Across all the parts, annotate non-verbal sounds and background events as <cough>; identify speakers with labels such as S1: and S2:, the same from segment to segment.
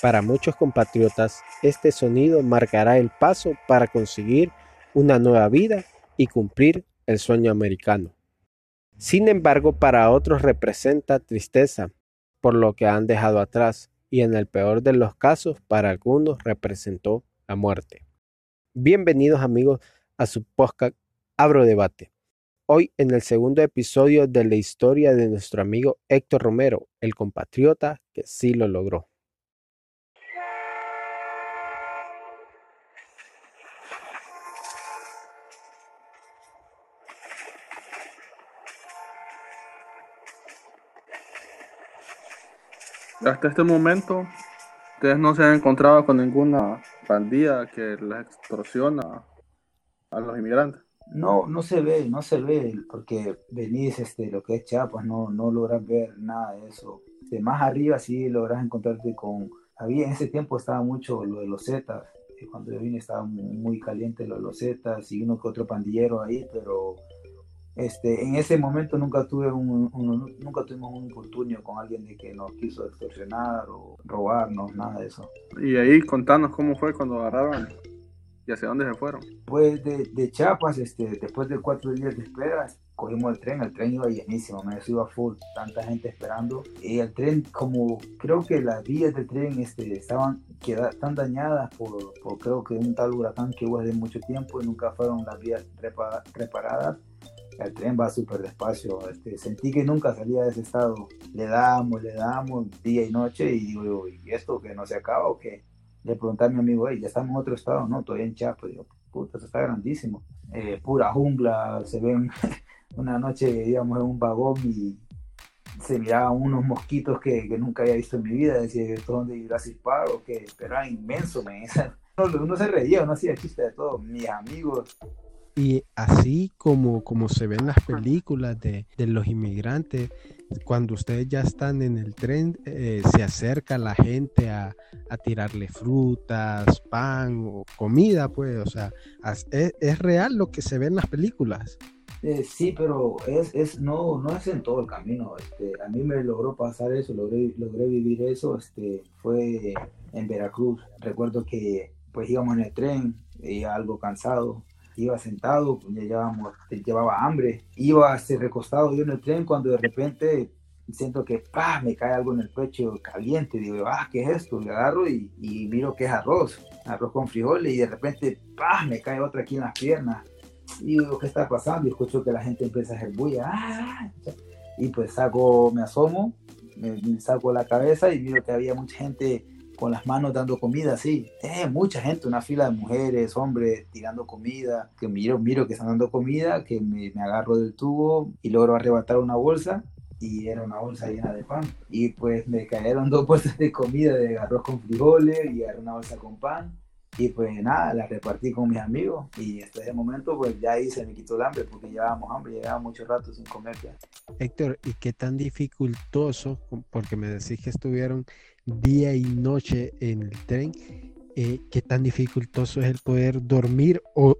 S1: Para muchos compatriotas, este sonido marcará el paso para conseguir una nueva vida y cumplir el sueño americano. Sin embargo, para otros representa tristeza por lo que han dejado atrás y en el peor de los casos, para algunos representó la muerte. Bienvenidos amigos a su podcast Abro Debate. Hoy en el segundo episodio de la historia de nuestro amigo Héctor Romero, el compatriota que sí lo logró.
S2: Hasta este momento, ustedes no se han encontrado con ninguna pandilla que les extorsiona a los inmigrantes.
S3: No, no se ve, no se ve, porque venís, este, lo que es Chiapas, no, no logras ver nada de eso. De más arriba sí logras encontrarte con, había en ese tiempo estaba mucho lo de los Zetas, cuando yo vine estaba muy caliente lo de los Zetas y uno que otro pandillero ahí, pero este, en ese momento nunca tuve un, nunca tuvimos un infortunio con alguien de que nos quiso extorsionar o robarnos, nada de eso.
S2: Y ahí contanos cómo fue cuando agarraron y hacia dónde se fueron.
S3: Pues de, de Chiapas, este, después de cuatro días de espera, cogimos el tren, el tren iba llenísimo, me iba full, tanta gente esperando. Y el tren, como creo que las vías del tren este, estaban queda, tan dañadas por, por, creo que un tal huracán que hubo hace mucho tiempo y nunca fueron las vías reparadas el tren va súper despacio. Este, sentí que nunca salía de ese estado. Le damos, le damos día y noche y digo, ¿y esto que no se acaba o qué? Le pregunté a mi amigo, ya estamos en otro estado, no, todavía en Chiapas. Digo, puta, eso está grandísimo. Eh, pura jungla, se ven <laughs> una noche, digamos, en un vagón y se miraban unos mosquitos que, que nunca había visto en mi vida. Decía, ¿esto dónde Jurassic Park o qué? Pero era inmenso, me. <laughs> Uno se reía, uno hacía chiste de todo. Mis amigos
S1: y así como, como se ven las películas de, los inmigrantes, cuando ustedes ya están en el tren, eh, se acerca la gente a, tirarle frutas, pan o comida, pues, o sea, es, real lo que se ve en las películas.
S3: Eh, sí, pero es, es, no, no es en todo el camino. Este, a mí me logró pasar eso, logré, logré vivir eso. Este, fue en Veracruz. Recuerdo que pues íbamos en el tren, y algo cansado, iba sentado, pues, ya llevábamos, llevaba hambre, iba así recostado yo en el tren cuando de repente siento que ¡pah! me cae algo en el pecho caliente, digo, ah, ¿qué es esto? Le agarro y, y miro que es arroz, arroz con frijoles y de repente ¡pah! me cae otra aquí en las piernas. Y digo, ¿qué está pasando? Y escucho que la gente empieza a hacer bulla. ¡Ah! Y pues saco, me asomo, me saco la cabeza y miro que había mucha gente con las manos dando comida, sí. Eh, mucha gente, una fila de mujeres, hombres tirando comida, que miro, miro que están dando comida, que me, agarro del tubo y logro arrebatar una bolsa y era una bolsa llena de pan. Y pues me cayeron dos <laughs> bolsas de comida de arroz con frijoles y era una bolsa con pan. Y pues nada, la repartí con mis amigos y hasta ese momento pues ya ahí se me quitó el hambre porque llevábamos hambre, llevábamos mucho rato sin comer ya.
S1: Héctor, ¿y qué tan dificultoso, porque me decís que estuvieron día y noche en el tren, eh, qué tan dificultoso es el poder dormir o,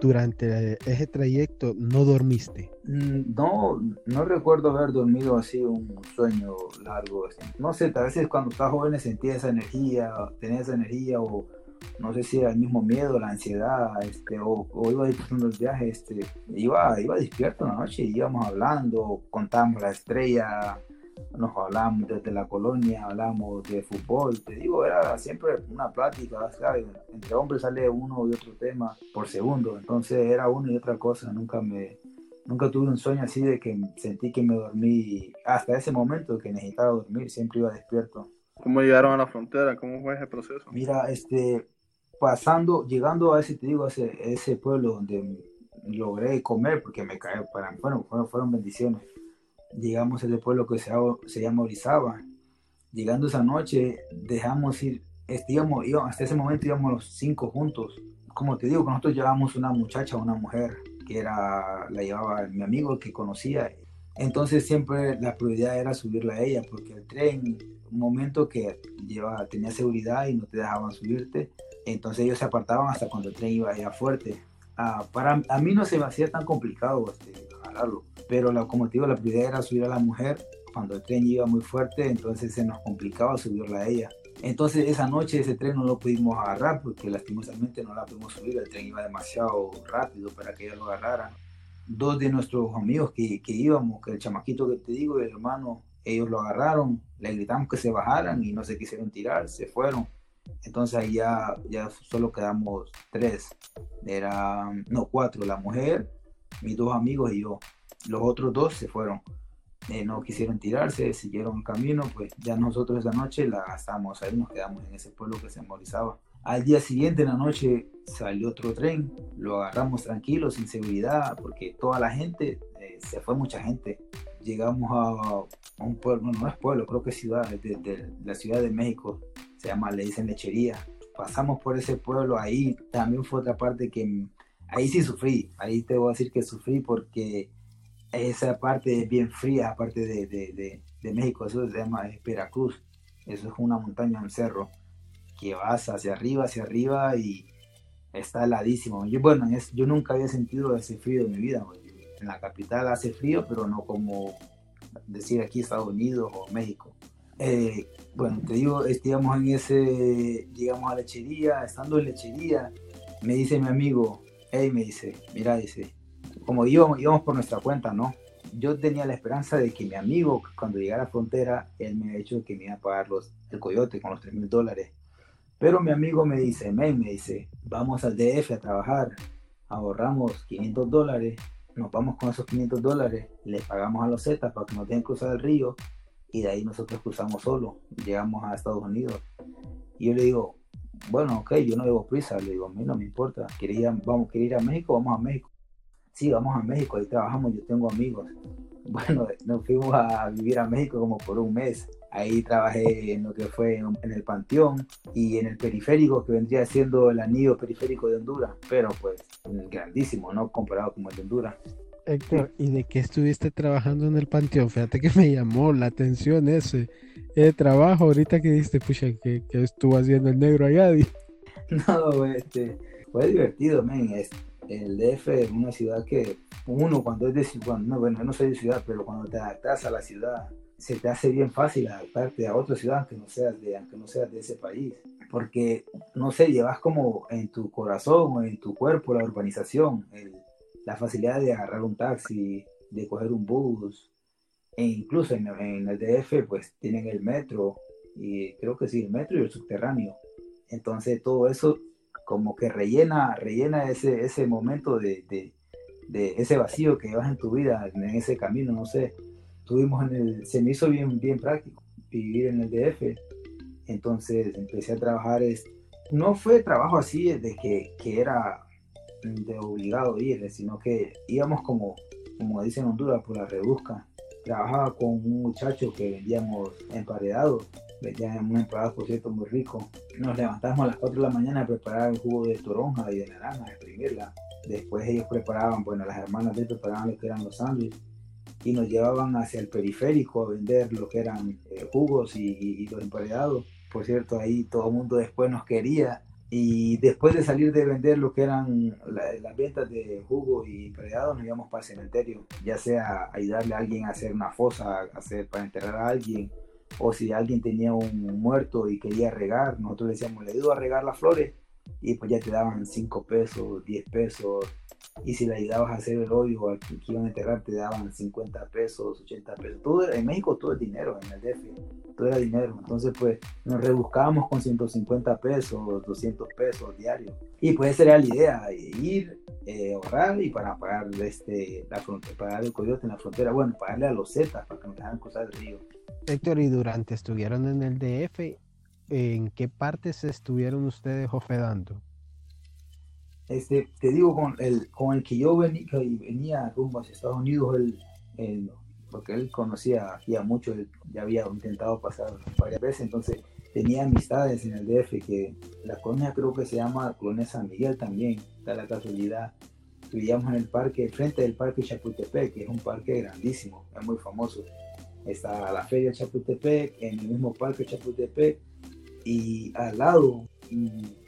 S1: durante ese trayecto no dormiste?
S3: Mm, no, no recuerdo haber dormido así un sueño largo. No sé, a veces cuando estás joven sentía esa energía, tenía esa energía o no sé si era el mismo miedo, la ansiedad, este, o, iba disfrutando el viaje, este, iba, iba despierto en la noche, íbamos hablando, contábamos la estrella, nos hablábamos desde la colonia, hablábamos de fútbol, te digo, era siempre una plática, ¿sabes? Entre hombres sale uno y otro tema por segundo, entonces era uno y otra cosa, nunca me, nunca tuve un sueño así de que sentí que me dormí, hasta ese momento que necesitaba dormir, siempre iba despierto.
S2: ¿Cómo llegaron a la frontera? ¿Cómo fue ese proceso?
S3: Mira, este, pasando, llegando a ese, te digo, ese, ese pueblo donde logré comer, porque me cae, para, bueno, fueron, fueron bendiciones llegamos a ese pueblo que se, se llama Orizaba. Llegando esa noche, dejamos ir, íbamos, hasta ese momento íbamos los cinco juntos. Como te digo, nosotros llevábamos una muchacha, una mujer, que era, la llevaba mi amigo que conocía. Entonces siempre la prioridad era subirla a ella, porque el tren, un momento que llevaba, tenía seguridad y no te dejaban subirte, entonces ellos se apartaban hasta cuando el tren iba ya fuerte. Ah, para a mí no se me hacía tan complicado este, pero la, como te digo, la prioridad era subir a la mujer. Cuando el tren iba muy fuerte, entonces se nos complicaba subirla a ella. Entonces esa noche ese tren no lo pudimos agarrar porque lastimosamente no la pudimos subir, el tren iba demasiado rápido para que ella lo agarrara. Dos de nuestros amigos que, que íbamos, que el chamaquito que te digo, el hermano, ellos lo agarraron, le gritamos que se bajaran y no se quisieron tirar, se fueron. Entonces ahí ya, ya solo quedamos tres, eran, no, cuatro, la mujer, mis dos amigos y yo. Los otros dos se fueron. Eh, no quisieron tirarse, siguieron camino, pues ya nosotros esa noche la gastamos ahí, nos quedamos en ese pueblo que se movilizaba. Al día siguiente, en la noche, salió otro tren, lo agarramos tranquilos, sin seguridad, porque toda la gente, eh, se fue mucha gente. Llegamos a, un pueblo, no, es pueblo, creo que es ciudad, de, la Ciudad de México, se llama, le dicen lechería. Pasamos por ese pueblo, ahí también fue otra parte que, ahí sí sufrí, ahí te voy a decir que sufrí porque esa parte es bien fría, aparte de, de, de, México, eso se llama Veracruz, eso es una montaña, un cerro, que vas hacia arriba, hacia arriba y está heladísimo. Yo, bueno, es, yo nunca había sentido ese frío en mi vida, en la capital hace frío, pero no como decir aquí Estados Unidos o México. Eh, bueno, te digo, en ese, llegamos a lechería, estando en lechería, me dice mi amigo, hey, me dice, mira, dice, como íbamos, íbamos por nuestra cuenta, ¿no? Yo tenía la esperanza de que mi amigo, cuando llegara a la frontera, él me ha dicho que me iba a pagar el coyote con los 3 mil dólares. Pero mi amigo me dice, me dice, vamos al DF a trabajar, ahorramos 500 dólares, nos vamos con esos 500 dólares, le pagamos a los Zetas para que no tengan que cruzar el río y de ahí nosotros cruzamos solo, llegamos a Estados Unidos. Y yo le digo, bueno, ok, yo no debo prisa, le digo, a mí no me importa, ¿quería, vamos, ¿quería ir a México? Vamos a México sí, vamos a México, ahí trabajamos, yo tengo amigos. <laughs> Bueno, nos fuimos a vivir a México como por un mes. Ahí trabajé en lo que fue en el Panteón y en el periférico, que vendría siendo el anillo periférico de Honduras, pero pues grandísimo, ¿no? Comparado con el de Honduras.
S1: Héctor, ¿y de qué estuviste trabajando en el Panteón? Fíjate que me llamó la atención ese, trabajo ahorita que diste, pucha, que, estuvo haciendo el negro allá. <laughs>
S3: No, este, fue divertido, men. Este, el DF es una ciudad que uno cuando es de ciudad, no, bueno, no soy de ciudad, pero cuando te adaptas a la ciudad, se te hace bien fácil adaptarte a otra ciudad aunque no seas de, aunque no seas de ese país. Porque, no sé, llevas como en tu corazón o en tu cuerpo la urbanización, la facilidad de agarrar un taxi, de coger un bus, e incluso en, en, el DF pues tienen el metro, y creo que sí, el metro y el subterráneo. Entonces todo eso como que rellena, rellena ese, ese momento de, de, de, ese vacío que llevas en tu vida, en ese camino, no sé. Tuvimos en el, se me hizo bien, bien práctico vivir en el DF, entonces empecé a trabajar, no fue trabajo así de que, que era obligado ir, sino que íbamos como, como dicen en Honduras, por la rebusca. Trabajaba con un muchacho que vendíamos emparedados un empleado, por cierto, muy rico. Nos levantamos a las 4 de la mañana a preparar el jugo de toronja y de naranja, a exprimirla. Después ellos preparaban, bueno, las hermanas de preparaban lo que eran los sándwiches y nos llevaban hacia el periférico a vender lo que eran eh, jugos y, los emparedados. Por cierto, ahí todo el mundo después nos quería y después de salir de vender lo que eran las ventas de jugos y emparedados, nos íbamos para el cementerio, ya sea ayudarle a alguien a hacer una fosa, hacer para enterrar a alguien o si alguien tenía un muerto y quería regar, nosotros decíamos, le ayudo a regar las flores y pues ya te daban 5 pesos, 10 pesos y si le ayudabas a hacer el hoyo al que iban a enterrar te daban 50 pesos, 80 pesos. Todo, en México todo es dinero, en el DF, todo era dinero. Entonces pues nos rebuscábamos con 150 pesos, 200 pesos diarios. Y pues esa era la idea, ir, eh, ahorrar y para pagar este, la frontera, pagar el coyote en la frontera, bueno, pagarle a los Zetas para que nos dejaran cruzar el río.
S1: Héctor, y durante estuvieron en el DF, ¿en qué partes estuvieron ustedes hospedando?
S3: Este, te digo, con el, con el que yo venía, venía rumbo hacia Estados Unidos, él, porque él conocía ya mucho, ya había intentado pasar varias veces, entonces tenía amistades en el DF, que la colonia creo que se llama Colonia San Miguel también, da la casualidad. Vivíamos en el parque, frente del parque Chapultepec, que es un parque grandísimo, es muy famoso está la feria Chapultepec, en el mismo parque Chapultepec, y al lado,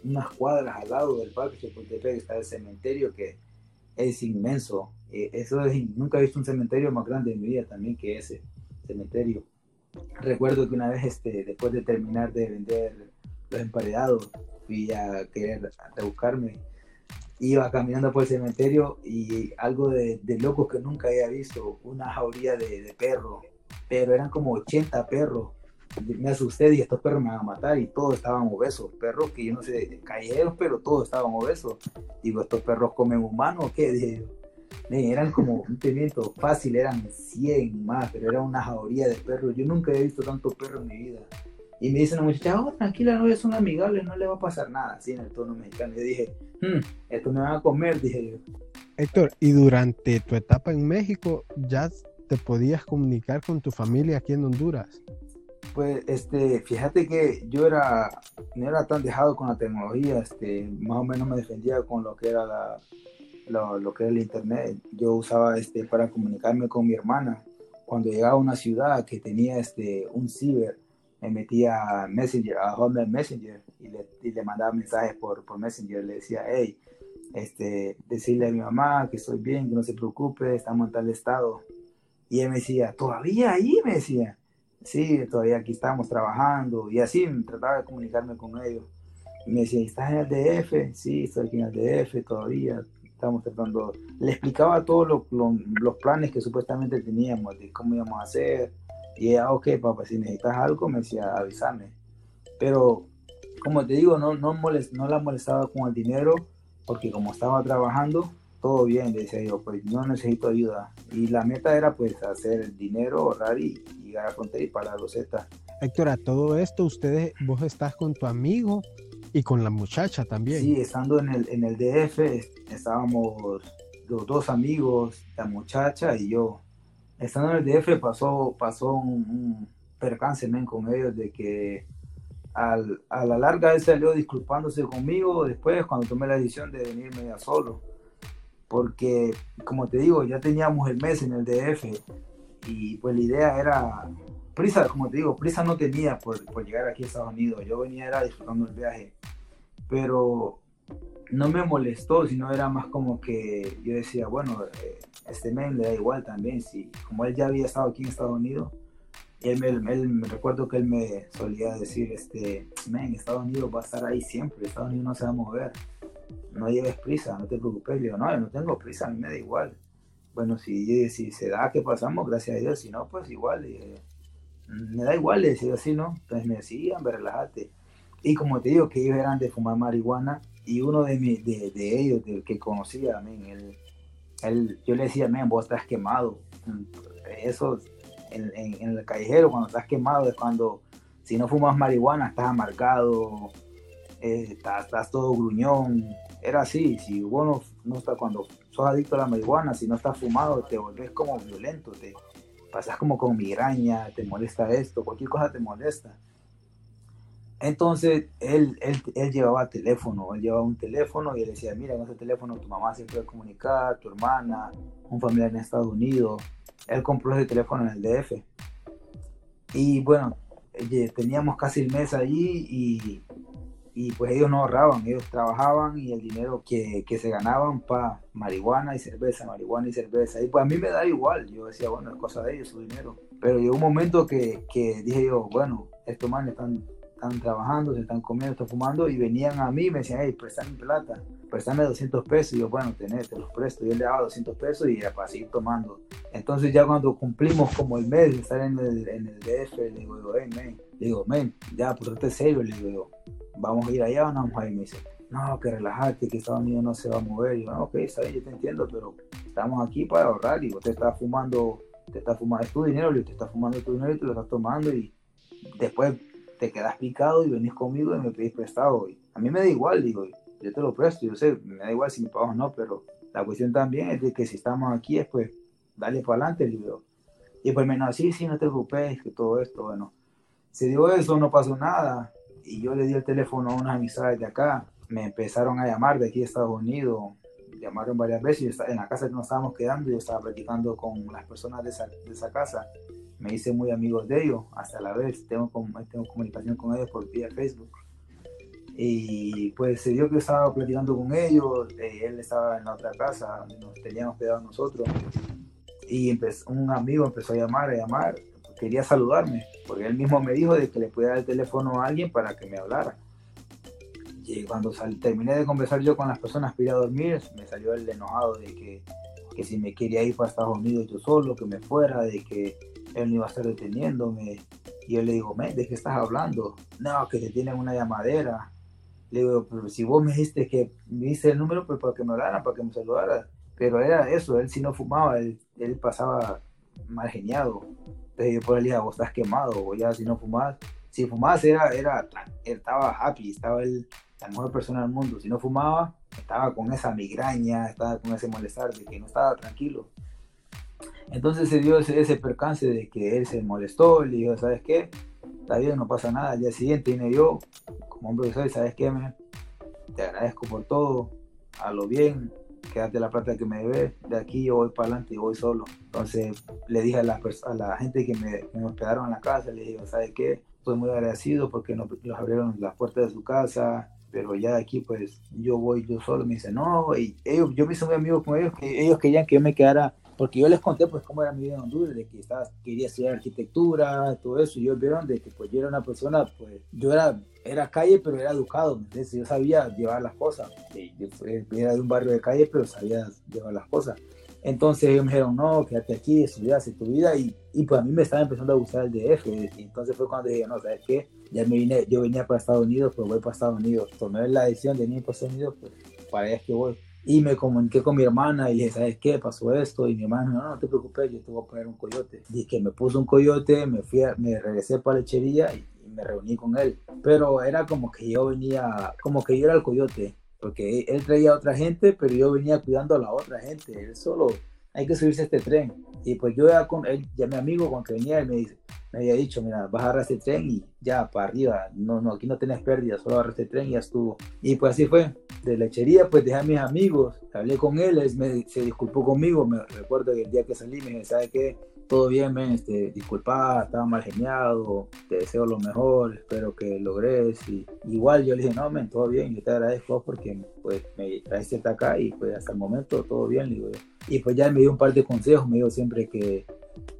S3: unas cuadras al lado del parque Chapultepec está el cementerio que es inmenso. Eh, eso es, nunca he visto un cementerio más grande en mi vida también que ese cementerio. recuerdo que una vez, este, después de terminar de vender los emparedados, fui a querer a buscarme. Iba caminando por el cementerio y algo de, de loco que nunca había visto, una jauría de, de perros, pero eran como 80 perros. Me asusté y estos perros me van a matar y todos estaban obesos, perros que yo no sé, callejeros, pero todos estaban obesos. Digo, ¿estos perros comen humanos qué? Dije, eran como un pimiento fácil, eran 100 más, pero era una jauría de perros. Yo nunca he visto tanto perro en mi vida. Y me dice una muchacha, oh, tranquila, no, son amigables, no le va a pasar nada, así en el tono mexicano. Yo dije, hmm, esto me van a comer, dije yo.
S1: Héctor, ¿y durante tu etapa en México ya te podías comunicar con tu familia aquí en Honduras?
S3: Pues, este, fíjate que yo era, no era tan dejado con la tecnología, este, más o menos me defendía con lo que era la, lo, que era el internet. Yo usaba este para comunicarme con mi hermana. Cuando llegaba a una ciudad que tenía este un ciber, me metía a Messenger, a Hotmail Messenger y le, y le mandaba mensajes por, por Messenger. Le decía, hey, este, decirle a mi mamá que estoy bien, que no se preocupe, estamos en tal estado. Y él me decía, ¿todavía ahí? Me decía, sí, todavía aquí estamos trabajando. Y así trataba de comunicarme con ellos. Me decía, ¿estás en el DF? Sí, estoy aquí en el DF todavía, estamos tratando, le explicaba todos los planes que supuestamente teníamos, de cómo íbamos a hacer, y ella, ok, papá, si necesitas algo, me decía, avísame. Pero, como te digo, no, no, molest, no la molestaba con el dinero, porque como estaba trabajando, todo bien, decía yo, pues no necesito ayuda. Y la meta era pues hacer el dinero, ahorrar y, llegar a frontera y pagar los Z.
S1: Héctor, a todo esto, ustedes, vos estás con tu amigo y con la muchacha también.
S3: Sí, estando en el, en el DF, estábamos los dos amigos, la muchacha y yo. Estando en el DF pasó, pasó un, percance con ellos de que al, a la larga él salió disculpándose conmigo después cuando tomé la decisión de venirme ya solo. Porque, como te digo, ya teníamos el mes en el DF y pues la idea era prisa, como te digo, prisa no tenía por, por, llegar aquí a Estados Unidos. Yo venía era disfrutando el viaje. Pero no me molestó, sino era más como que yo decía, bueno, eh, este men le da igual también. Si, como él ya había estado aquí en Estados Unidos, él me, él, me recuerdo que él me solía decir, este, men, Estados Unidos va a estar ahí siempre, Estados Unidos no se va a mover. No lleves prisa, no te preocupes. Le digo, no, yo no tengo prisa, a mí me da igual. Bueno, si, si se da que pasamos, gracias a Dios, si no, pues igual me da igual, le decía así, ¿no? Entonces me decían, relájate. Y como te digo, que ellos eran de fumar marihuana, y uno de, mi, de, de ellos, del que conocía, él, él, yo le decía, men, vos estás quemado. Eso, en, en, el callejero, cuando estás quemado, es cuando, si no fumas marihuana, estás amargado, eh, estás, todo gruñón. Era así, si vos no, no estás, cuando sos adicto a la marihuana, si no estás fumado, te volvés como violento, te, pasas como con migraña, te molesta esto, cualquier cosa te molesta. Entonces él, él, él, llevaba teléfono, él llevaba un teléfono y él decía, mira, en ese teléfono tu mamá se puede comunicar, tu hermana, un familiar en Estados Unidos. Él compró ese teléfono en el DF. Y bueno, teníamos casi el mes allí y, y pues ellos no ahorraban, ellos trabajaban y el dinero que, que se ganaban para marihuana y cerveza, marihuana y cerveza. Y pues a mí me da igual, yo decía, bueno, es cosa de ellos, su dinero. Pero llegó un momento que, que dije yo, bueno, estos manes están, están trabajando, se están comiendo, están fumando y venían a mí y me decían, hey, préstame plata, préstame 200 pesos. Y yo, bueno, tenés, te los presto. Y él le daba 200 pesos y era para seguir tomando. Entonces ya cuando cumplimos como el mes de estar en el, en el DF, le digo, hey, men, le digo, men, ya, pues serio, le digo, vamos a ir allá o no vamos a ir. Me dice, no, que relajate, que Estados Unidos no se va a mover. Y yo, ok, está bien, yo te entiendo, pero estamos aquí para ahorrar. Y vos te estás fumando, te estás fumando, es tu dinero, y te estás fumando tu dinero y te lo estás tomando. Y después te quedas picado y venís conmigo y me pedís prestado. Y a mí me da igual, digo, yo te lo presto, yo sé, me da igual si me pagas o no, pero la cuestión también es de que si estamos aquí, es pues, dale para adelante, digo. Y pues menos, sí, sí, no te preocupes, que todo esto, bueno. Se dio eso, no pasó nada y yo le di el teléfono a unas amistades de acá, me empezaron a llamar de aquí de Estados Unidos, llamaron varias veces, yo estaba, en la casa que nos estábamos quedando, yo estaba platicando con las personas de esa, de esa casa, me hice muy amigos de ellos, hasta la vez tengo, tengo comunicación con ellos por vía Facebook. Y pues se dio que yo estaba platicando con ellos, eh, él estaba en la otra casa, nos teníamos quedado nosotros, y un amigo empezó a llamar, a llamar, quería saludarme, porque él mismo me dijo de que le podía dar el teléfono a alguien para que me hablara. Y cuando terminé de conversar yo con las personas ir a dormir, me salió el enojado de que, que si me quería ir para Estados Unidos yo solo, que me fuera, de que él no iba a estar deteniéndome. Y yo le digo, ¿de qué estás hablando? No, que te tienen una llamadera. Le digo, pero si vos me dijiste que me diste el número pues para que me hablaran, para que me saludara. Pero era eso, él si no fumaba, él, él pasaba mal geniado. Entonces yo por él dije, vos estás quemado, o ya si no fumabas. Si fumabas era, era, estaba happy, estaba él la mejor persona del mundo. Si no fumaba, estaba con esa migraña, estaba con ese malestar de que no estaba tranquilo. Entonces se dio ese, percance de que él se molestó, le dijo, ¿sabes qué? Está bien, no pasa nada. Al día siguiente vine yo, como hombre que soy, ¿sabes qué, man? Te agradezco por todo, a lo bien, quédate la plata que me debes, de aquí yo voy para adelante y voy solo. Entonces le dije a la, a la gente que me, hospedaron en la casa, le dije, ¿sabes qué? Estoy muy agradecido porque nos, nos abrieron las puertas de su casa, pero ya de aquí pues yo voy yo solo, me dice, no, y ellos, yo me hice muy amigo con ellos, que ellos querían que yo me quedara porque yo les conté pues cómo era mi vida en Honduras, de que estaba, quería estudiar arquitectura, todo eso, y ellos vieron de que pues yo era una persona, pues yo era, era calle, pero era educado, entonces yo sabía llevar las cosas, yo era de un barrio de calle, pero sabía llevar las cosas. Entonces ellos me dijeron, no, quédate aquí, estudia, tu vida, y, y pues a mí me estaba empezando a gustar el DF, entonces fue cuando dije, no, ¿sabes qué? Ya me vine, yo venía para Estados Unidos, pues voy para Estados Unidos, tomé la decisión de venir para Estados Unidos, pues para allá es que voy y me comuniqué con mi hermana y le dije, ¿sabes qué? Pasó esto. Y mi hermana, no, no te preocupes, yo te voy a poner un coyote. Y que me puso un coyote, me fui, me regresé para la lechería y, me reuní con él. Pero era como que yo venía, como que yo era el coyote, porque él traía a otra gente, pero yo venía cuidando a la otra gente. Él solo, hay que subirse a este tren. Y pues yo ya con él, ya mi amigo cuando venía, él me, había dicho, mira, vas a agarrar este tren y ya para arriba, no, no, aquí no tenés pérdida, solo agarrar este tren y ya estuvo. Y pues así fue de lechería, pues dejé a mis amigos, hablé con él, él se disculpó conmigo, me recuerdo que el día que salí me dije, ¿sabes qué? Todo bien, men, este, disculpa, estaba mal geniado, te deseo lo mejor, espero que logres. Y igual yo le dije, no, men, todo bien, yo te agradezco porque pues me traiste hasta acá y pues hasta el momento todo bien, Y pues ya me dio un par de consejos, me dijo siempre que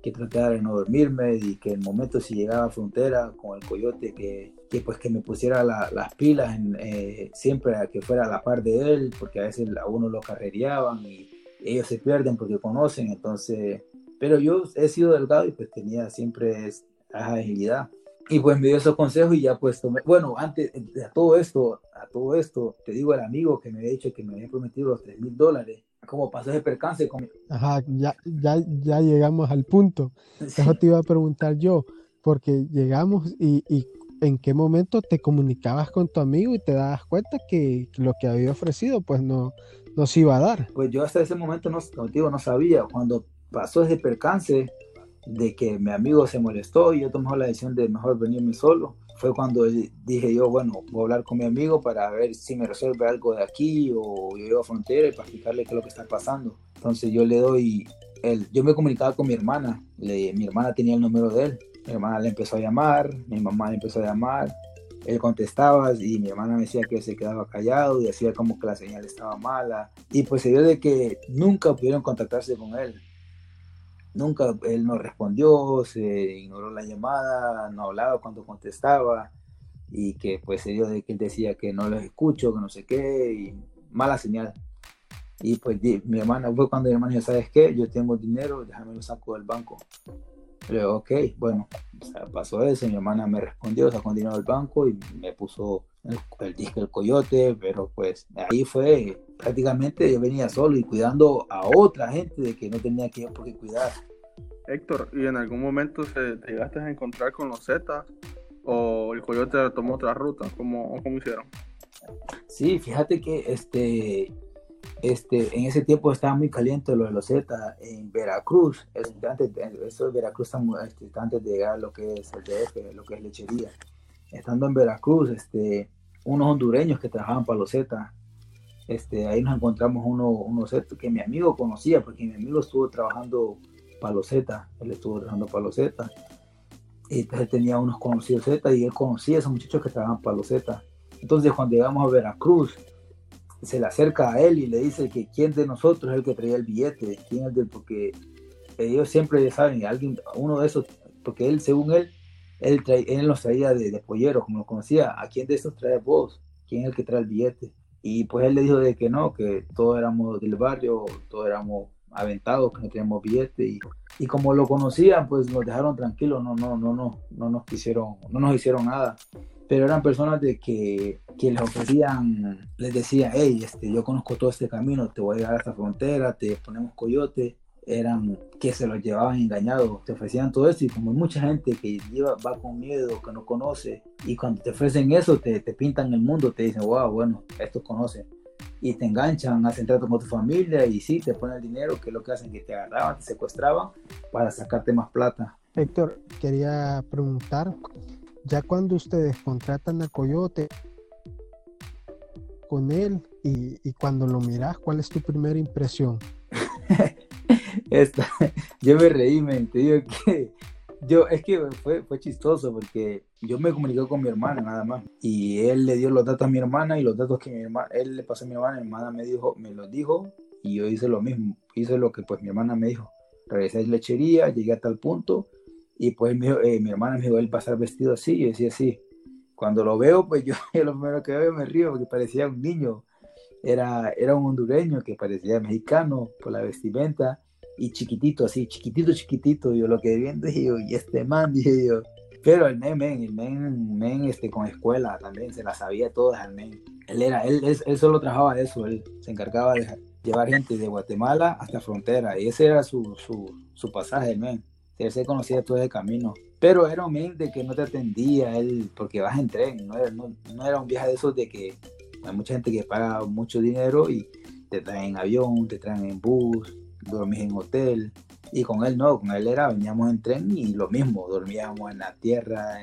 S3: que tratara de no dormirme y que el momento si llegaba a frontera con el coyote que, que pues que me pusiera las pilas en, eh, siempre a que fuera a la par de él porque a veces a uno lo carrereaban y ellos se pierden porque conocen entonces pero yo he sido delgado y pues tenía siempre esa agilidad y pues me dio esos consejos y ya pues tomé, bueno, antes de todo esto, a todo esto, te digo el amigo que me había dicho que me había prometido los 3 mil dólares, como pasó ese percance. Con...
S4: Ajá, ya, ya, ya llegamos al punto. Eso te iba a preguntar yo, porque llegamos y, y, en qué momento te comunicabas con tu amigo y te dabas cuenta que lo que había ofrecido pues no, no se iba a dar.
S3: Pues yo hasta ese momento no, contigo no sabía. Cuando pasó ese percance, de que mi amigo se molestó y yo tomé la decisión de mejor venirme solo. Fue cuando dije yo, bueno, voy a hablar con mi amigo para ver si me resuelve algo de aquí o yo llego a frontera y para explicarle qué es lo que está pasando. Entonces yo le doy, el, yo me comunicaba con mi hermana, le, mi hermana tenía el número de él, mi hermana le empezó a llamar, mi mamá le empezó a llamar, él contestaba y mi hermana me decía que se quedaba callado y hacía como que la señal estaba mala. Y pues se dio de que nunca pudieron contactarse con él nunca él no respondió, se ignoró la llamada, no hablaba cuando contestaba y que pues se dio de que él decía que no los escucho, que no sé qué, y mala señal. Y pues mi hermana fue cuando mi hermana dijo, ¿sabes qué? Yo tengo dinero, déjame lo saco del banco. Le ok, bueno, pasó eso, mi hermana me respondió, sacó dinero del banco y me puso el, el disco del coyote, pero pues ahí fue prácticamente yo venía solo y cuidando a otra gente de que no tenía que por qué cuidar.
S2: Héctor, ¿y en algún momento te llegaste a encontrar con los Zetas o el coyote tomó otra ruta? ¿Cómo, cómo hicieron?
S3: Sí, fíjate que este, este, en ese tiempo estaba muy caliente lo de los Zetas en Veracruz. antes, eso de Veracruz este, antes de llegar a lo que es el DF, lo que es lechería. Estando en Veracruz, este, unos hondureños que trabajaban para los Zetas este, ahí nos encontramos uno, uno que mi amigo conocía, porque mi amigo estuvo trabajando para los Z, él estuvo trabajando para los Z, y entonces tenía unos conocidos Z, y él conocía a esos muchachos que trabajaban para los Z. Entonces cuando llegamos a Veracruz, se le acerca a él y le dice que quién de nosotros es el que traía el billete, quién es del, porque ellos siempre saben, alguien, uno de esos porque él, según él, él, él los traía de, de polleros, como lo conocía, ¿a quién de estos trae vos? ¿Quién es el que trae el billete? Y pues él le dijo de que no, que todos éramos del barrio, todos éramos aventados, que no teníamos billete y, y como lo conocían, pues nos dejaron tranquilos, no, no, no, no, no nos quisieron, no nos hicieron nada. Pero eran personas de que, que les ofrecían, les decían, hey, este, yo conozco todo este camino, te voy a llegar a esta frontera, te ponemos coyote, eran que se los llevaban engañados, te ofrecían todo eso y como hay mucha gente que lleva, va con miedo, que no conoce y cuando te ofrecen eso te, te pintan el mundo, te dicen, wow, bueno, estos conocen y te enganchan, hacen trato con tu familia y sí, te ponen el dinero, que es lo que hacen, que te agarraban, te secuestraban para sacarte más plata.
S4: Héctor, quería preguntar, ya cuando ustedes contratan a Coyote con él y, y cuando lo miras, ¿cuál es tu primera impresión? <laughs>
S3: Esta, yo me reí, me te digo que yo, es que fue, fue chistoso porque yo me comuniqué con mi hermana nada más y él le dio los datos a mi hermana y los datos que mi hermana, él le pasó a mi hermana, mi hermana me dijo, me los dijo y yo hice lo mismo, hice lo que pues mi hermana me dijo. Regresé a la lechería, llegué a tal punto y pues mi, eh, mi hermana me dijo, él pasar vestido así, yo decía así. Cuando lo veo, pues <laughs> yo, yo lo primero que veo me río porque parecía un niño. Era, era un hondureño que parecía mexicano por la vestimenta y chiquitito, así, chiquitito, chiquitito. Yo lo que viendo dije yo, y este man, <laughs> dije yo. Pero el men, men, el men, men, este, con escuela también, se la sabía todas al men. Él era, él, él, él solo trabajaba eso, él se encargaba de llevar gente de Guatemala hasta frontera, y ese era su, su, su pasaje, el men. Él se conocía todo el camino. Pero era un men de que no te atendía, él, porque vas en tren, no era, no, no era un viaje de esos de que hay mucha gente que paga mucho dinero y te traen en avión, te traen en bus, dormís en hotel. Y con él no, con él era, veníamos en tren y lo mismo, dormíamos en la tierra,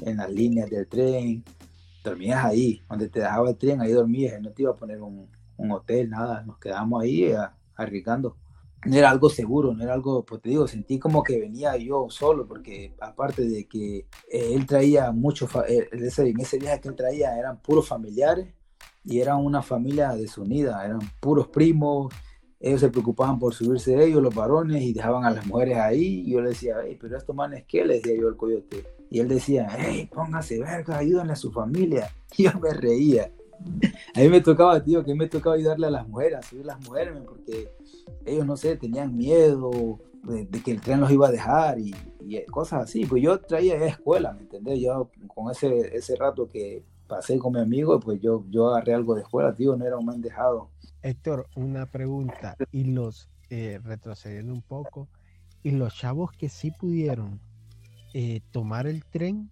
S3: en las líneas del tren, dormías ahí, donde te dejaba el tren, ahí dormías, él no te iba a poner un, un hotel, nada, nos quedamos ahí arriesgando. No era algo seguro, no era algo, pues te digo, sentí como que venía yo solo, porque aparte de que eh, él traía mucho, eh, ese, en ese viaje que él traía eran puros familiares y eran una familia desunida, eran puros primos, ellos se preocupaban por subirse ellos, los varones, y dejaban a las mujeres ahí. Y yo le decía, hey, pero estos manes, ¿qué? Le decía yo al coyote. Y él decía, hey, póngase verga, ayúdenle a su familia. <laughs> Y yo me reía. A mí me tocaba, tío, que me tocaba ayudarle a las mujeres, a subir las mujeres, porque ellos, no sé, tenían miedo de, que el tren los iba a dejar y, y, cosas así. Pues yo traía escuela, ¿me entendés? Yo con ese, ese rato que pasé con mi amigo, pues yo, yo agarré algo de escuela, tío, no era un man dejado.
S4: Héctor, una pregunta, y los, eh, retrocediendo un poco, y los chavos que sí pudieron eh, tomar el tren,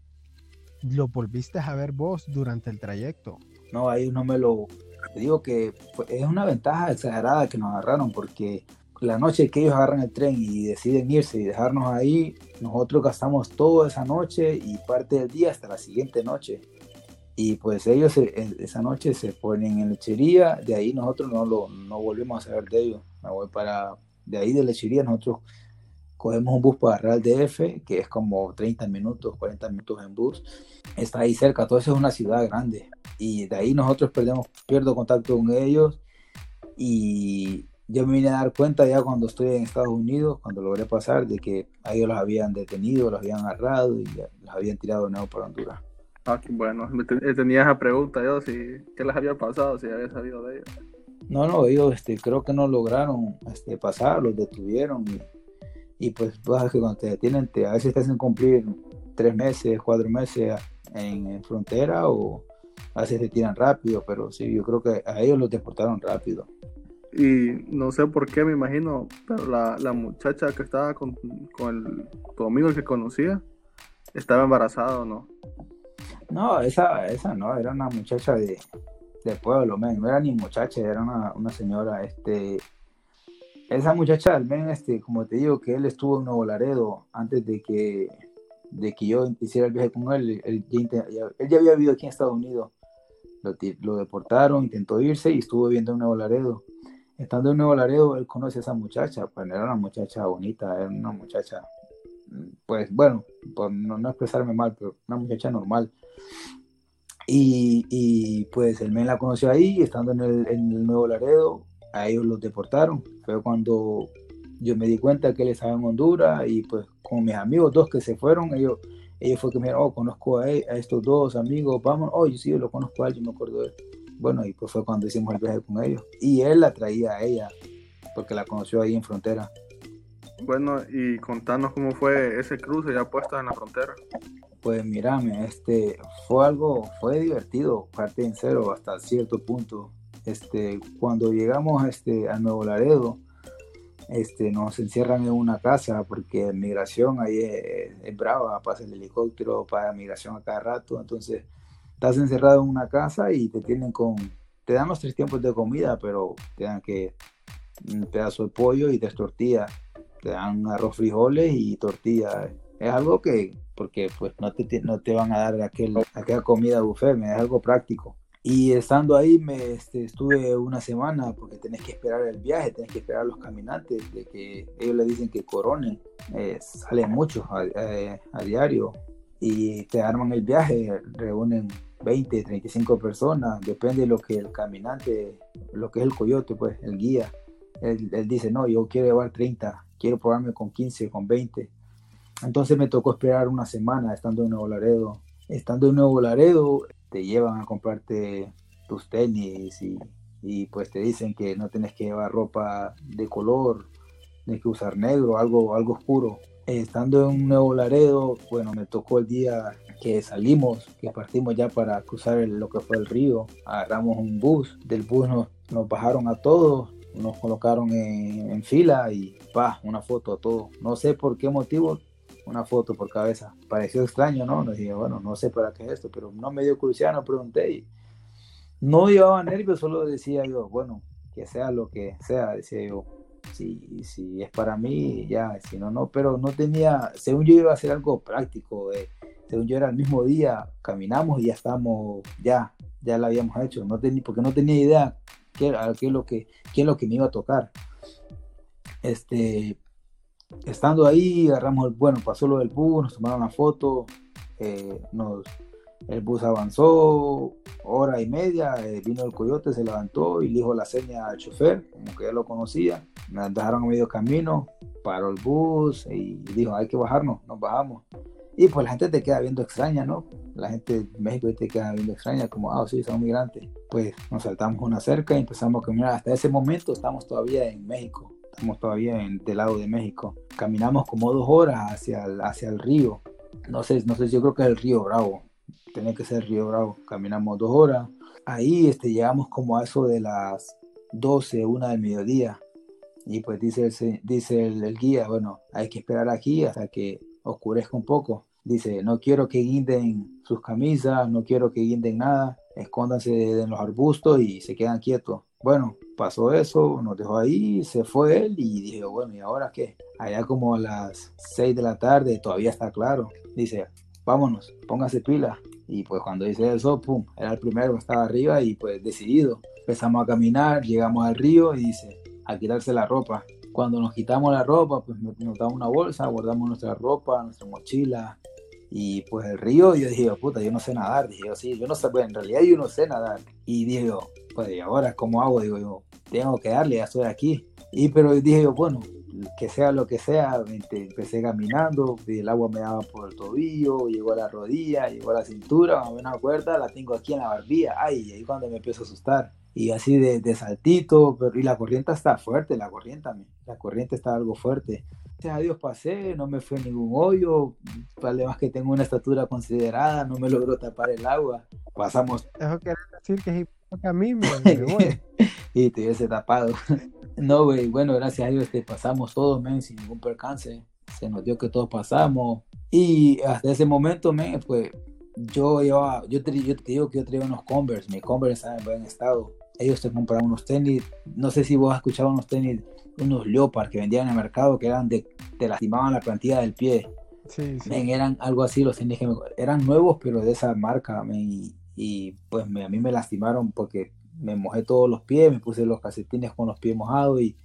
S4: ¿lo volviste a ver vos durante el trayecto?
S3: No, ahí no me lo... Te digo que es una ventaja exagerada que nos agarraron, porque la noche que ellos agarran el tren y deciden irse y dejarnos ahí, nosotros gastamos toda esa noche y parte del día hasta la siguiente noche y pues ellos esa noche se ponen en lechería, de ahí nosotros no, lo, no volvemos a saber de ellos. Me voy para, de ahí de lechería nosotros cogemos un bus para Real DF, que es como 30 minutos, 40 minutos en bus. Está ahí cerca, todo eso es una ciudad grande. Y de ahí nosotros perdemos, pierdo contacto con ellos y yo me vine a dar cuenta ya cuando estoy en Estados Unidos, cuando logré pasar, de que ellos los habían detenido, los habían agarrado y los habían tirado de nuevo para Honduras.
S2: Ah, qué bueno. Tenía esa pregunta yo, si, ¿qué les había pasado? Si había sabido de ellos.
S3: No, no, ellos este, creo que no lograron este, pasar, los detuvieron y, y pues vas que cuando te detienen, te, a veces te hacen cumplir tres meses, cuatro meses en, en, frontera o a veces te tiran rápido, pero sí, yo creo que a ellos los deportaron rápido.
S2: Y no sé por qué, me imagino, pero la, la muchacha que estaba con, con el, tu amigo que conocía, estaba embarazada o no.
S3: No, esa, esa no, era una muchacha de, de pueblo, men. no era ni muchacha, era una, una, señora, este, esa muchacha este, como te digo, que él estuvo en Nuevo Laredo antes de que, de que yo hiciera el viaje con él, él, ya, había vivido aquí en Estados Unidos, lo, lo, deportaron, intentó irse y estuvo viviendo en Nuevo Laredo. Estando en Nuevo Laredo, él conoce a esa muchacha, pues era una muchacha bonita, era una muchacha, pues bueno, por no expresarme mal, pero una muchacha normal. Y, pues el men la conoció ahí, estando en el, Nuevo Laredo, a ellos los deportaron. Fue cuando yo me di cuenta que él estaba en Honduras y pues con mis amigos dos que se fueron, ellos, ellos fue que me dijeron, oh, conozco a, a estos dos amigos, vamos, oh, yo sí, yo lo conozco a él, yo me acuerdo de él. Bueno, y pues fue cuando hicimos el viaje con ellos. Y él la traía a ella, porque la conoció ahí en frontera.
S2: Bueno, y contanos cómo fue ese cruce ya puesto en la frontera.
S3: Pues mírame, este, fue algo, fue divertido, parte en cero hasta cierto punto. Este, cuando llegamos este, a Nuevo Laredo, este, nos encierran en una casa porque migración ahí es, brava, pasa el helicóptero, para migración a cada rato, entonces estás encerrado en una casa y te tienen con, te dan los tres tiempos de comida, pero te dan que un pedazo de pollo y tres tortillas, te dan arroz, frijoles y tortillas. Es algo que, porque pues no te, no te van a dar aquel, aquella comida buffet, es algo práctico. Y estando ahí me este, estuve una semana porque tenés que esperar el viaje, tenés que esperar a los caminantes, de que ellos le dicen que coronen, eh, salen muchos a, eh, a, diario y te arman el viaje, reúnen 20, 35 personas, depende de lo que el caminante, lo que es el coyote, pues el guía, él, él dice, no, yo quiero llevar 30, quiero probarme con 15, con 20. Entonces me tocó esperar una semana estando en Nuevo Laredo. Estando en Nuevo Laredo, te llevan a comprarte tus tenis y, pues te dicen que no tienes que llevar ropa de color, tienes que usar negro, algo, algo oscuro. Estando en Nuevo Laredo, bueno, me tocó el día que salimos, que partimos ya para cruzar lo que fue el río, agarramos un bus, del bus nos, nos bajaron a todos, nos colocaron en, en fila y pa, una foto a todos. No sé por qué motivo una foto por cabeza. Pareció extraño, ¿no? Nos dije, bueno, no sé para qué es esto, pero no me dio curiosidad, pregunté y no llevaba nervios, solo decía yo, bueno, que sea lo que sea, decía yo, si, si es para mí, ya, si no, no, pero no tenía, según yo iba a hacer algo práctico, eh, según yo era el mismo día, caminamos y ya estamos, ya, ya lo habíamos hecho, no tenía, porque no tenía idea qué, qué, es lo que, qué es lo que me iba a tocar. Este, estando ahí, agarramos el, bueno, pasó lo del bus, nos tomaron una foto, eh, nos, el bus avanzó hora y media, eh, vino el coyote, se levantó y le dijo la seña al chofer, como que ya lo conocía, nos dejaron a medio camino, paró el bus y dijo, hay que bajarnos, nos bajamos. Y pues la gente te queda viendo extraña, ¿no? La gente de México te queda viendo extraña, como, ah, sí, son migrantes. Pues nos saltamos una cerca y empezamos a caminar. Hasta ese momento estamos todavía en México estamos todavía en, del lado de México. Caminamos como dos horas hacia el, hacia el río. No sé, no sé, yo creo que es el río Bravo. Tiene que ser el río Bravo. Caminamos dos horas. Ahí este, llegamos como a eso de las 12, una del mediodía. Y pues dice, el, dice el, el guía, bueno, hay que esperar aquí hasta que oscurezca un poco. Dice, no quiero que guinden sus camisas, no quiero que guinden nada, escóndanse en los arbustos y se quedan quietos. Bueno, pasó eso, nos dejó ahí, se fue él y dije, bueno, ¿y ahora qué? Allá como a las 6 de la tarde, todavía está claro. Dice, vámonos, póngase pila. Y pues cuando dice eso, pum, era el primero que estaba arriba y pues decidido. Empezamos a caminar, llegamos al río y dice, a quitarse la ropa. Cuando nos quitamos la ropa, pues nos damos una bolsa, guardamos nuestra ropa, nuestra mochila. Y pues el río, yo dije, puta, yo no sé nadar. Dije, sí, yo no sé, pues en realidad yo no sé nadar. Y dije, pues ¿y ahora cómo hago? Digo yo, tengo que darle, ya estoy aquí. Y pero dije yo, bueno, que sea lo que sea, empecé caminando, el agua me daba por el tobillo, llegó a la rodilla, llegó a la cintura, me una cuerda, la tengo aquí en la barbilla, ay, ahí cuando me empiezo a asustar. Y así de, de saltito, pero, y la corriente está fuerte, la corriente, la corriente está algo fuerte. Gracias a Dios pasé, no me fue ningún hoyo, además que tengo una estatura considerada, no me logró tapar el agua. Pasamos.
S4: Eso quiere decir que a mí me, <laughs>
S3: y te hubiese tapado. <laughs> no, güey, bueno, gracias a Dios que pasamos todos, men, sin ningún percance. Se nos dio que todos pasamos. Y hasta ese momento, men, pues yo llevaba, yo te, yo te digo que yo traía unos Converse, mi Converse estaba en buen estado. Ellos te compraron unos tenis, no sé si vos has escuchado unos tenis, unos Leopard que vendían en el mercado que eran de, te lastimaban la plantilla del pie.
S4: Sí, sí.
S3: eran algo así los tenis que eran nuevos, pero de esa marca, y y pues a mí me lastimaron porque me mojé todos los pies, me puse los calcetines con los pies mojados y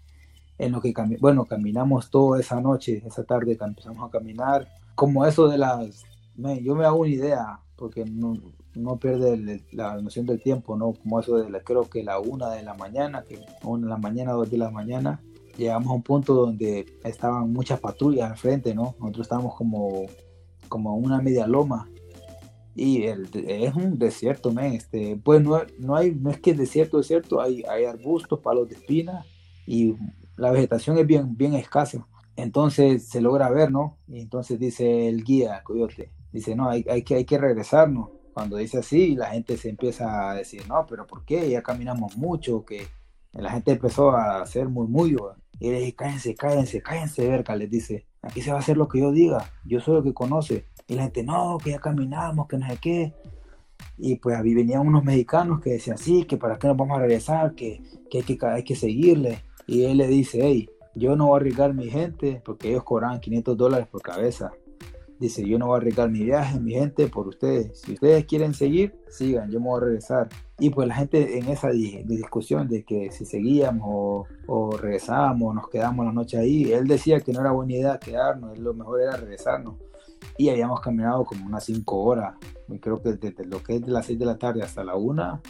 S3: en lo que bueno, caminamos toda esa noche, esa tarde empezamos a caminar, como eso de las, yo me hago una idea, porque no, no pierde la noción del tiempo, ¿no? Como eso de la, creo que la una de la mañana, que una de la mañana, dos de la mañana, llegamos a un punto donde estaban muchas patrullas al frente, ¿no? Nosotros estábamos como, como una media loma y es un desierto. Este, pues no, no, hay, no es que es desierto, desierto, hay, hay arbustos, palos de espina y la vegetación es bien, bien escasa. Entonces se logra ver, ¿no? Y entonces dice el guía, coyote, dice, no, hay, hay, que, hay que regresarnos. Cuando dice así, la gente se empieza a decir, no, pero ¿por qué? Ya caminamos mucho, que la gente empezó a hacer murmullo. Y le dice, cállense, cállense, cállense, verga, les dice, aquí se va a hacer lo que yo diga, yo soy el que conoce. Y la gente, no, que ya caminamos, que no sé qué. Y pues ahí venían unos mexicanos que decían, sí, que para qué nos vamos a regresar, que, que, hay, que hay que seguirle. Y él le dice, hey, yo no voy a arriesgar mi gente porque ellos cobran 500 dólares por cabeza. Dice, yo no voy a arriesgar mi viaje, mi gente, por ustedes. Si ustedes quieren seguir, sigan, yo me voy a regresar. Y pues la gente en esa discusión de que si seguíamos o, o regresábamos, nos quedamos la noche ahí, él decía que no era buena idea quedarnos, lo mejor era regresarnos y habíamos caminado como unas 5 horas. Creo que desde lo que es de las 6 de la tarde hasta la 1,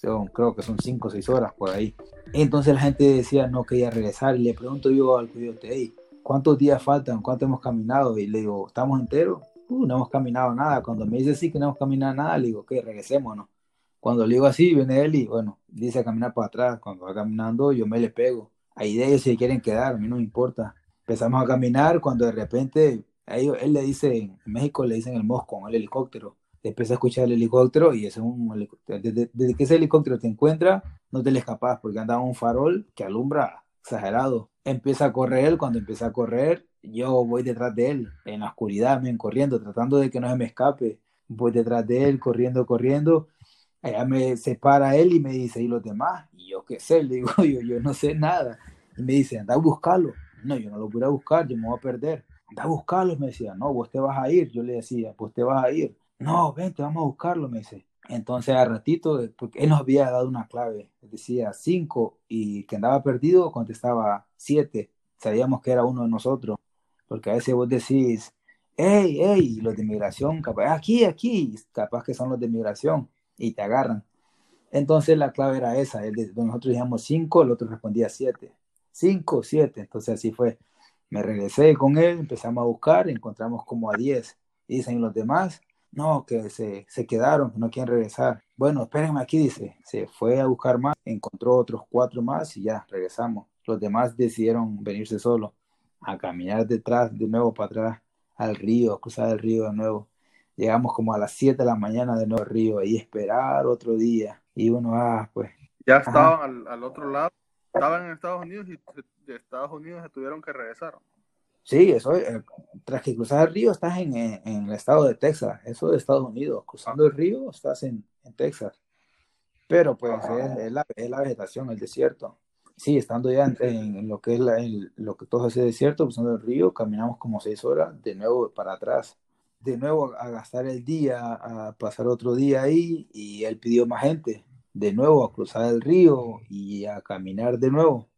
S3: son, creo que son 5 o 6 horas por ahí. Entonces la gente decía no quería regresar y le pregunto yo al coyote, hey, ¿cuántos días faltan? ¿Cuánto hemos caminado? Y le digo, ¿estamos enteros? Uh, no hemos caminado nada. Cuando me dice sí que no hemos caminado nada, le digo, ok, regresémonos. Cuando le digo así, viene él y bueno, dice a caminar para atrás. Cuando va caminando, yo me le pego. Ahí de ellos si quieren quedar, a mí no me importa. Empezamos a caminar cuando de repente él le dice, en México le dicen el mosco, el helicóptero. Empieza a escuchar el helicóptero y es un helicóptero. Desde, que ese helicóptero te encuentra, no te le escapas porque anda un farol que alumbra exagerado. Empieza a correr, cuando empieza a correr, yo voy detrás de él, en la oscuridad, corriendo, tratando de que no se me escape. Voy detrás de él, corriendo, corriendo. Allá me separa él y me dice, ¿y los demás? Y yo qué sé, <laughs> le digo, yo, yo no sé nada. Y me dice, anda a buscarlo. No, yo no lo voy a buscar, yo me voy a perder anda a buscarlos, me decía, no, vos te vas a ir, yo le decía, pues te vas a ir, no, vente, vamos a buscarlo, me dice. Entonces, a ratito, porque él nos había dado una clave, decía cinco y que andaba perdido, contestaba siete. Sabíamos que era uno de nosotros, porque a veces vos decís, hey, hey, los de migración, capaz, aquí, aquí, capaz que son los de migración, y te agarran. Entonces, la clave era esa, nosotros dijimos cinco, el otro respondía siete. Cinco, siete, entonces así fue. Me regresé con él, empezamos a buscar, encontramos como a 10. Dicen los demás, no, que se, se quedaron, que no quieren regresar. Bueno, espérenme aquí, dice. Se fue a buscar más, encontró otros cuatro más y ya, regresamos. Los demás decidieron venirse solos, a caminar detrás, de nuevo para atrás, al río, a cruzar el río de nuevo. Llegamos como a las 7 de la mañana de nuevo al río y esperar otro día. Y uno, ah, pues.
S2: Ya estaban al, al, otro lado, estaban en Estados Unidos y de Estados Unidos se tuvieron que regresar.
S3: Sí, eso, eh, tras que cruzar el río estás en, en, el estado de Texas, eso de Estados Unidos, cruzando el río estás en, en Texas, pero pues es, la, es, la, vegetación, el desierto. Sí, estando ya en, lo que es la, lo que todo ese desierto, cruzando el río, caminamos como seis horas, de nuevo para atrás, de nuevo a gastar el día, a pasar otro día ahí, y él pidió más gente, de nuevo a cruzar el río y a caminar de nuevo